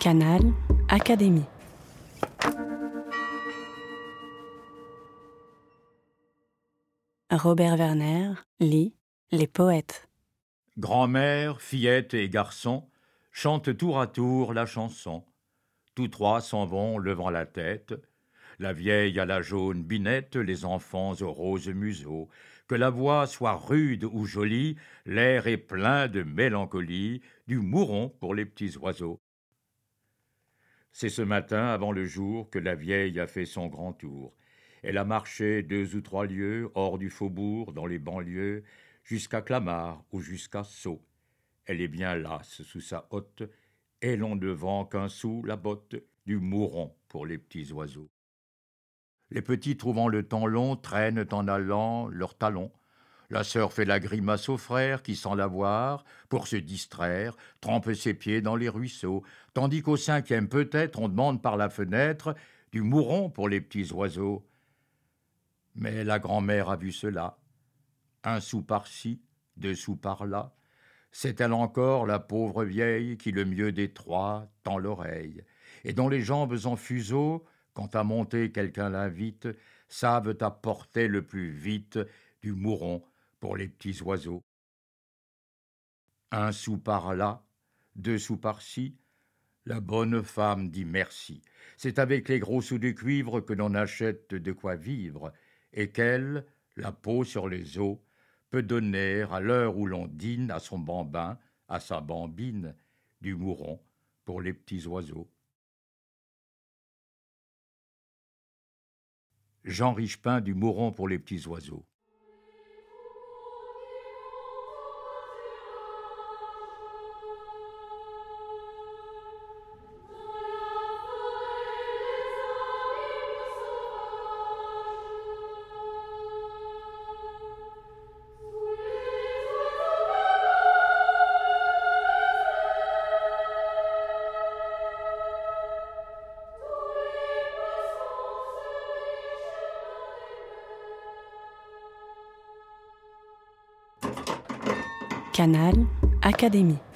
Canal Académie. Robert Werner lit Les poètes. Grand-mère, fillette et garçon chantent tour à tour la chanson. Tous trois s'en vont levant la tête. La vieille à la jaune binette, les enfants au rose museau. Que la voix soit rude ou jolie, l'air est plein de mélancolie, du mouron pour les petits oiseaux. C'est ce matin, avant le jour, que la vieille a fait son grand tour. Elle a marché deux ou trois lieues hors du faubourg, dans les banlieues, jusqu'à Clamart ou jusqu'à Sceaux. Elle est bien lasse sous sa hotte, et l'on ne vend qu'un sou la botte, du mouron pour les petits oiseaux. Les petits, trouvant le temps long, traînent en allant leurs talons. La sœur fait la grimace au frère qui, sans l'avoir, pour se distraire, trempe ses pieds dans les ruisseaux, tandis qu'au cinquième peut-être on demande par la fenêtre du mouron pour les petits oiseaux. Mais la grand-mère a vu cela. Un sou par-ci, deux sous par-là. C'est elle encore, la pauvre vieille, qui le mieux des trois tend l'oreille, et dont les jambes en fuseau quand à monter quelqu'un l'invite, savent apporter le plus vite du mouron pour les petits oiseaux. Un sou par là, deux sous par-ci, la bonne femme dit merci. C'est avec les gros sous de cuivre que l'on achète de quoi vivre, et qu'elle, la peau sur les os, peut donner à l'heure où l'on dîne à son bambin, à sa bambine, du mouron pour les petits oiseaux. Jean Richepin du Mouron pour les petits oiseaux. Canal Académie.